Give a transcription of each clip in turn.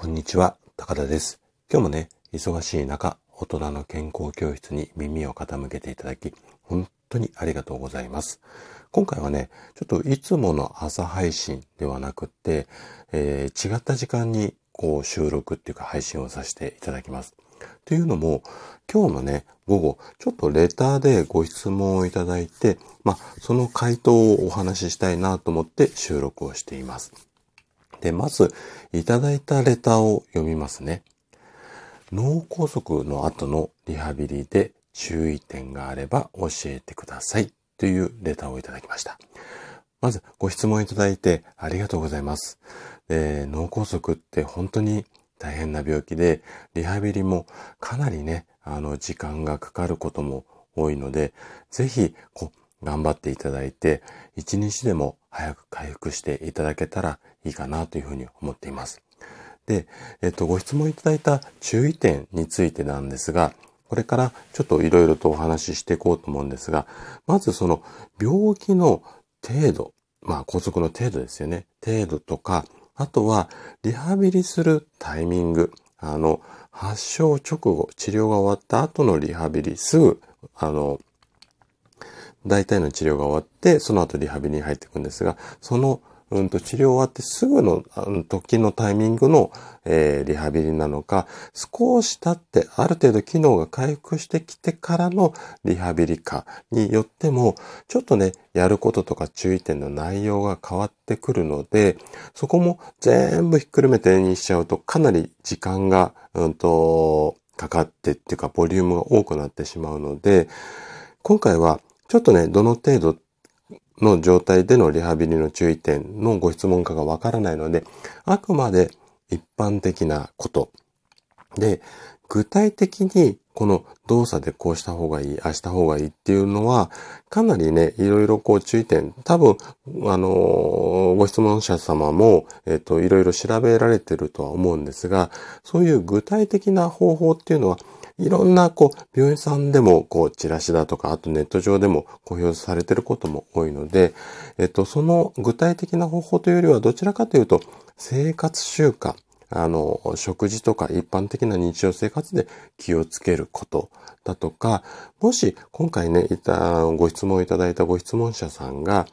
こんにちは、高田です。今日もね、忙しい中、大人の健康教室に耳を傾けていただき、本当にありがとうございます。今回はね、ちょっといつもの朝配信ではなくて、えー、違った時間にこう収録っていうか配信をさせていただきます。というのも、今日のね、午後、ちょっとレターでご質問をいただいて、まあ、その回答をお話ししたいなと思って収録をしています。で、まず、いただいたレターを読みますね。脳梗塞の後のリハビリで注意点があれば教えてくださいというレターをいただきました。まずご質問いただいてありがとうございます。えー、脳梗塞って本当に大変な病気で、リハビリもかなりね、あの、時間がかかることも多いので、ぜひ、こう、頑張っていただいて、一日でも早く回復していただけたらいいかなというふうに思っています。で、えっと、ご質問いただいた注意点についてなんですが、これからちょっといろいろとお話ししていこうと思うんですが、まずその病気の程度、まあ拘束の程度ですよね。程度とか、あとはリハビリするタイミング、あの、発症直後、治療が終わった後のリハビリ、すぐ、あの、大体の治療が終わって、その後リハビリに入っていくんですが、そのうんと治療終わってすぐの時のタイミングの、えー、リハビリなのか、少し経ってある程度機能が回復してきてからのリハビリかによっても、ちょっとね、やることとか注意点の内容が変わってくるので、そこも全部ひっくるめてにしちゃうとかなり時間が、うんと、かかってっていうかボリュームが多くなってしまうので、今回はちょっとね、どの程度の状態でのリハビリの注意点のご質問かがわからないので、あくまで一般的なこと。で、具体的にこの動作でこうした方がいい、あした方がいいっていうのは、かなりね、いろいろこう注意点、多分、あのご質問者様も、えっ、と、いろいろ調べられてるとは思うんですが、そういう具体的な方法っていうのは、いろんな、こう、病院さんでも、こう、チラシだとか、あとネット上でも公表されてることも多いので、えっと、その具体的な方法というよりは、どちらかというと、生活習慣、あの、食事とか一般的な日常生活で気をつけることだとか、もし今回ね、いた、ご質問いただいたご質問者さんが、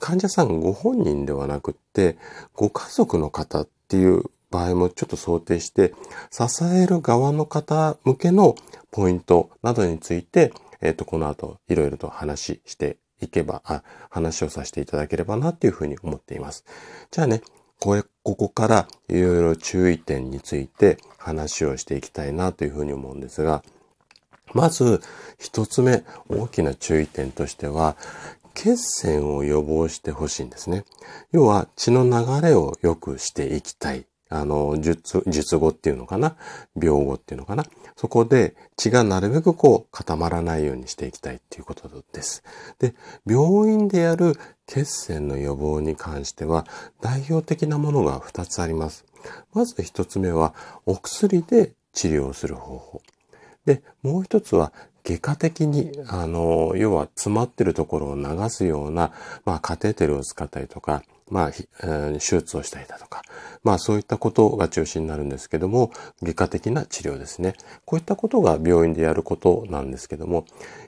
患者さんご本人ではなくって、ご家族の方っていう場合もちょっと想定して、支える側の方向けのポイントなどについて、えっ、ー、と、この後いろいろと話していけば、あ、話をさせていただければなっていうふうに思っています。じゃあね、これ、ここからいろいろ注意点について話をしていきたいなというふうに思うんですが、まず一つ目大きな注意点としては、血栓を予防してほしいんですね。要は血の流れを良くしていきたいあの、術、術後っていうのかな？病後っていうのかな？そこで血がなるべくこう固まらないようにしていきたいっていうことです。で、病院でやる血栓の予防に関しては代表的なものが2つあります。まず1つ目はお薬で治療する方法。で、もう一つは外科的に、あの、要は詰まってるところを流すような、まあ、カテーテルを使ったりとか、まあ、手術をしたりだとか、まあそういったことが中心になるんですけども、外科的な治療ですね。こういったことが病院でやることなんですけども、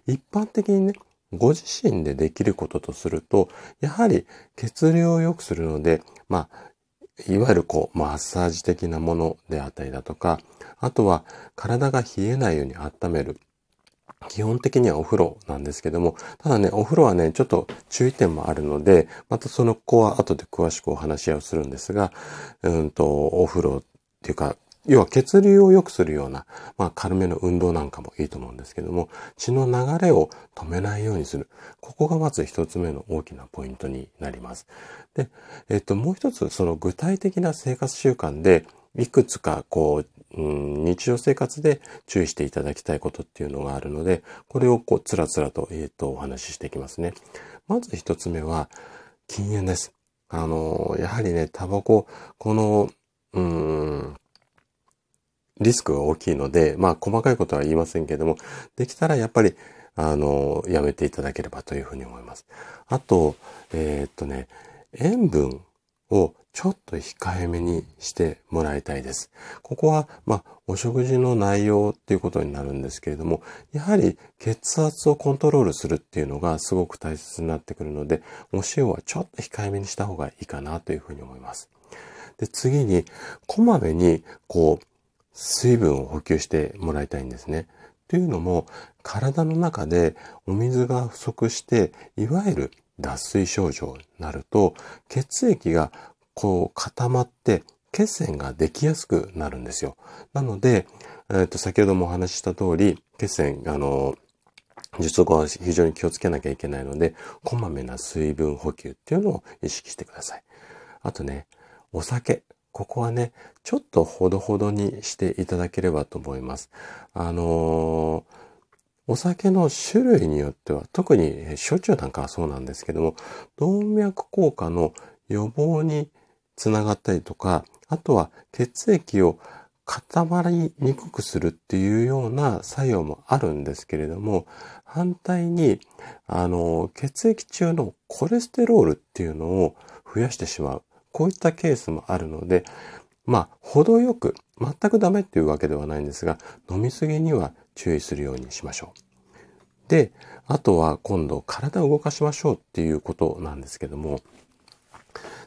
一般的にね、ご自身でできることとすると、やはり血流を良くするので、まあ、いわゆるこう、マッサージ的なものであったりだとか、あとは体が冷えないように温める。基本的にはお風呂なんですけども、ただね、お風呂はね、ちょっと注意点もあるので、またその子は後で詳しくお話し合いをするんですが、うんと、お風呂っていうか、要は血流を良くするような、まあ軽めの運動なんかもいいと思うんですけども、血の流れを止めないようにする。ここがまず一つ目の大きなポイントになります。で、えっと、もう一つ、その具体的な生活習慣で、いくつかこううん、日常生活で注意していただきたいことっていうのがあるので、これをこう、つらつらと、えっ、ー、と、お話ししていきますね。まず一つ目は、禁煙です。あの、やはりね、タバコ、この、うん、リスクが大きいので、まあ、細かいことは言いませんけれども、できたらやっぱり、あの、やめていただければというふうに思います。あと、えー、っとね、塩分をちょっと控えめにしてもらいたいです。ここは、まあ、お食事の内容っていうことになるんですけれども、やはり血圧をコントロールするっていうのがすごく大切になってくるので、お塩はちょっと控えめにした方がいいかなというふうに思います。で、次に、こまめに、こう、水分を補給してもらいたいんですね。というのも、体の中でお水が不足して、いわゆる脱水症状になると、血液がこう固まって血栓ができやすくなるんですよ。なので、えっ、ー、と、先ほどもお話しした通り、血栓、あの、術後は非常に気をつけなきゃいけないので、こまめな水分補給っていうのを意識してください。あとね、お酒。ここはね、ちょっとほどほどにしていただければと思います。あのー、お酒の種類によっては、特に焼酎なんかはそうなんですけども、動脈硬化の予防につながったりとか、あとは血液を固まりにくくするっていうような作用もあるんですけれども、反対に、あの、血液中のコレステロールっていうのを増やしてしまう。こういったケースもあるので、まあ、程よく、全くダメっていうわけではないんですが、飲みすぎには注意するようにしましょう。で、あとは今度体を動かしましょうっていうことなんですけども、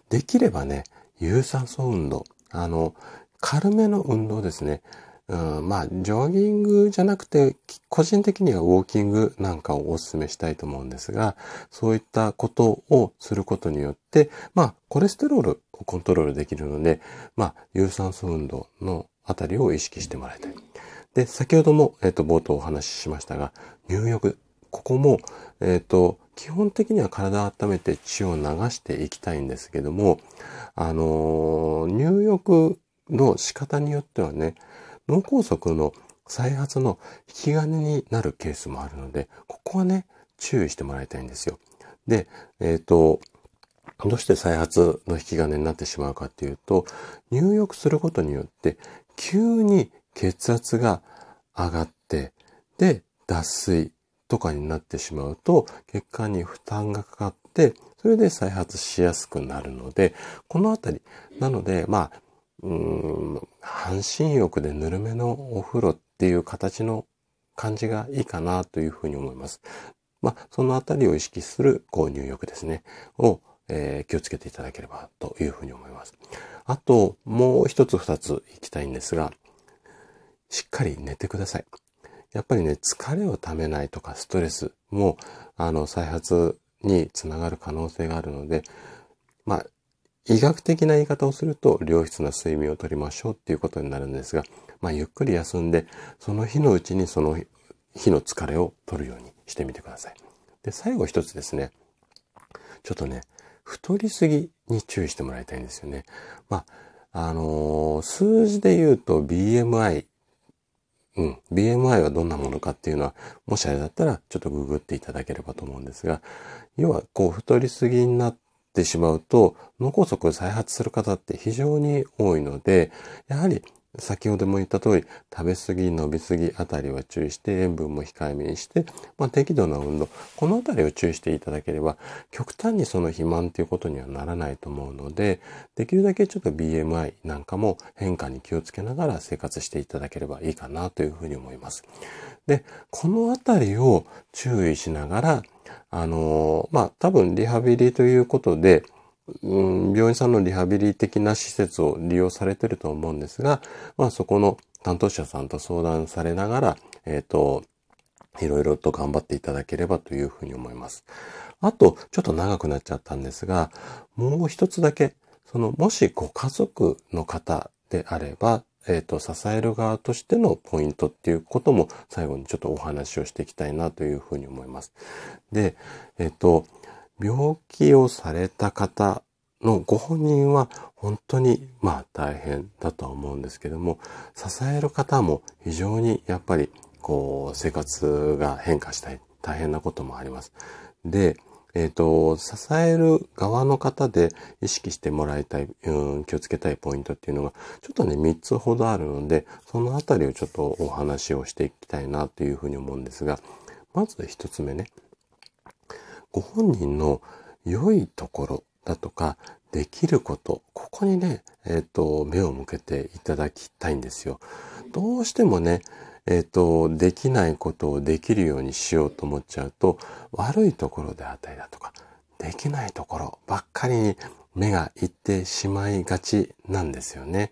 できればね、有酸素運動。あの、軽めの運動ですね。うん、まあ、ジョギングじゃなくて、個人的にはウォーキングなんかをお勧めしたいと思うんですが、そういったことをすることによって、まあ、コレステロールをコントロールできるので、まあ、有酸素運動のあたりを意識してもらいたい。で、先ほども、えっ、と、冒頭お話ししましたが、入浴。ここも、えっ、と、基本的には体を温めて血を流していきたいんですけども、あのー、入浴の仕方によってはね、脳梗塞の再発の引き金になるケースもあるので、ここはね、注意してもらいたいんですよ。で、えっ、ー、と、どうして再発の引き金になってしまうかっていうと、入浴することによって、急に血圧が上がって、で、脱水とかになってしまうと、血管に負担がかかって、それで再発しやすくなるので、このあたり、なので、まあ、うん、半身浴でぬるめのお風呂っていう形の感じがいいかなというふうに思います。まあ、そのあたりを意識する、こう、入浴ですね、を、えー、気をつけていただければというふうに思います。あと、もう一つ二ついきたいんですが、しっかり寝てください。やっぱりね、疲れをためないとかストレスも、あの、再発につながる可能性があるので、まあ、医学的な言い方をすると、良質な睡眠をとりましょうっていうことになるんですが、まあ、ゆっくり休んで、その日のうちにその日の疲れを取るようにしてみてください。で、最後一つですね。ちょっとね、太りすぎに注意してもらいたいんですよね。まあ、あのー、数字で言うと BMI うん。BMI はどんなものかっていうのは、もしあれだったらちょっとググっていただければと思うんですが、要はこう太りすぎになってしまうと、脳梗塞再発する方って非常に多いので、やはり先ほども言った通り、食べ過ぎ、飲み過ぎあたりは注意して、塩分も控えめにして、まあ、適度な運動、このあたりを注意していただければ、極端にその肥満ということにはならないと思うので、できるだけちょっと BMI なんかも変化に気をつけながら生活していただければいいかなというふうに思います。で、このあたりを注意しながら、あのまあ、多分リハビリということで、うん、病院さんのリハビリ的な施設を利用されてると思うんですが、まあそこの担当者さんと相談されながら、えっ、ー、と、いろいろと頑張っていただければというふうに思います。あと、ちょっと長くなっちゃったんですが、もう一つだけ、その、もしご家族の方であれば、えっ、ー、と、支える側としてのポイントっていうことも最後にちょっとお話をしていきたいなというふうに思います。で、えっ、ー、と、病気をされた方のご本人は本当にまあ大変だとは思うんですけども、支える方も非常にやっぱりこう生活が変化したい大変なこともあります。で、えっ、ー、と、支える側の方で意識してもらいたい、うん、気をつけたいポイントっていうのが、ちょっとね、3つほどあるので、そのあたりをちょっとお話をしていきたいなというふうに思うんですが、まず1つ目ね。ご本人の良いところだとか、できること、ここにね、えっ、ー、と、目を向けていただきたいんですよ。どうしてもね、えっ、ー、と、できないことをできるようにしようと思っちゃうと、悪いところであったりだとか、できないところばっかりに目がいってしまいがちなんですよね。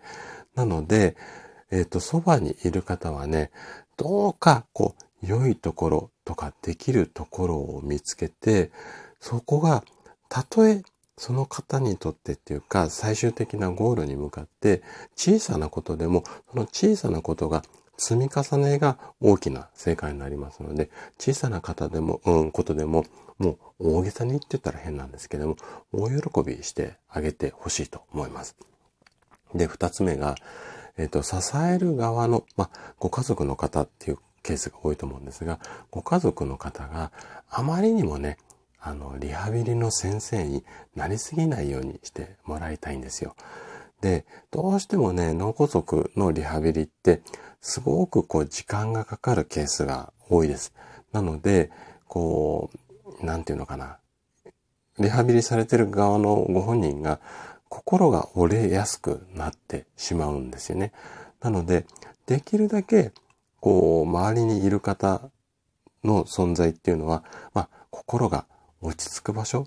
なので、えっ、ー、と、そばにいる方はね、どうか、こう、良いところとかできるところを見つけて、そこが、たとえその方にとってっていうか、最終的なゴールに向かって、小さなことでも、その小さなことが積み重ねが大きな正解になりますので、小さな方でも、うん、ことでも、もう大げさに言ってたら変なんですけども、大喜びしてあげてほしいと思います。で、二つ目が、えっ、ー、と、支える側の、まあ、ご家族の方っていうケースが多いと思うんですが、ご家族の方があまりにもね、あの、リハビリの先生になりすぎないようにしてもらいたいんですよ。で、どうしてもね、脳梗塞のリハビリって、すごくこう時間がかかるケースが多いです。なので、こう、なんていうのかな。リハビリされてる側のご本人が心が折れやすくなってしまうんですよね。なので、できるだけ、こう、周りにいる方の存在っていうのは、まあ、心が落ち着く場所っ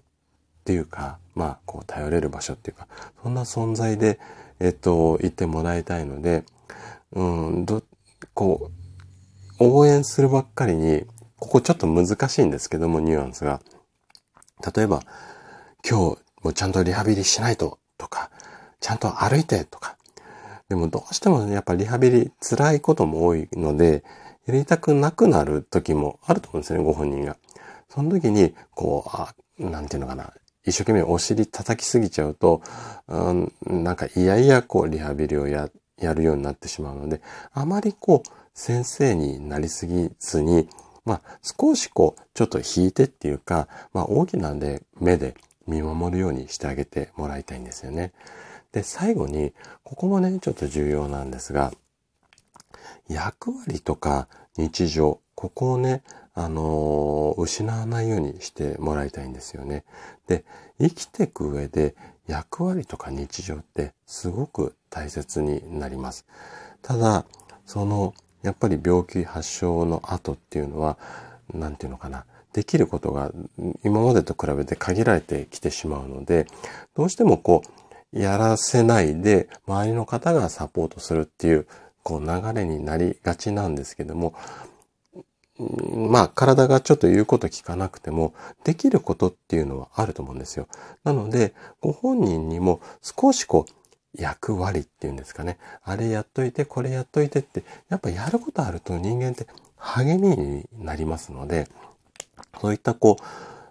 ていうか、まあ、こう、頼れる場所っていうか、そんな存在で、えっと、言ってもらいたいので、うん、ど、こう、応援するばっかりに、ここちょっと難しいんですけども、ニュアンスが。例えば、今日もちゃんとリハビリしないと、とか、ちゃんと歩いて、とか。でもどうしても、やっぱリハビリ辛いことも多いので、やりたくなくなる時もあると思うんですよね、ご本人が。その時に、こう、あ、なんていうのかな。一生懸命お尻叩きすぎちゃうと、うん、なんかいやいやこうリハビリをややるようになってしまうので、あまりこう、先生になりすぎずに、まあ、少しこう、ちょっと引いてっていうか、まあ、大きな目で見守るようにしてあげてもらいたいんですよね。で、最後に、ここもね、ちょっと重要なんですが、役割とか日常、ここをね、あのー、失わないようにしてもらいたいんですよね。で、生きていく上で役割とか日常ってすごく大切になります。ただ、その、やっぱり病気発症の後っていうのは、なんていうのかな、できることが今までと比べて限られてきてしまうので、どうしてもこう、やらせないで周りの方がサポートするっていう、こう流れになりがちなんですけども、まあ体がちょっと言うこと聞かなくてもできることっていうのはあると思うんですよ。なのでご本人にも少しこう役割っていうんですかね。あれやっといて、これやっといてって、やっぱやることあると人間って励みになりますので、そういったこう、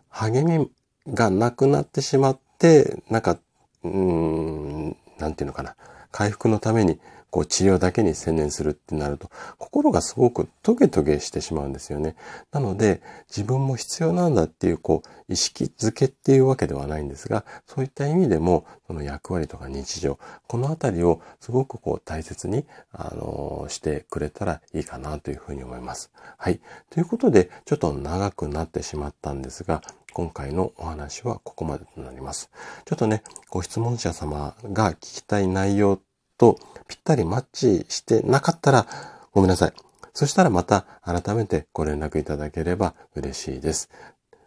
励みがなくなってしまって、なんか、うーん、なんていうのかな。回復のためにこう治療だけに専念するってなると、心がすごくトゲトゲしてしまうんですよね。なので、自分も必要なんだっていう、こう、意識づけっていうわけではないんですが、そういった意味でも、その役割とか日常、このあたりをすごくこう大切に、あのしてくれたらいいかなというふうに思います。はい。ということで、ちょっと長くなってしまったんですが、今回のお話はここまでとなります。ちょっとね、ご質問者様が聞きたい内容とぴったりマッチしてなかったらごめんなさい。そしたらまた改めてご連絡いただければ嬉しいです。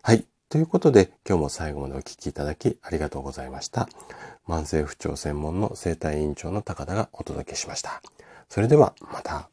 はい。ということで今日も最後までお聴きいただきありがとうございました。慢性不調専門の生体院長の高田がお届けしました。それではまた。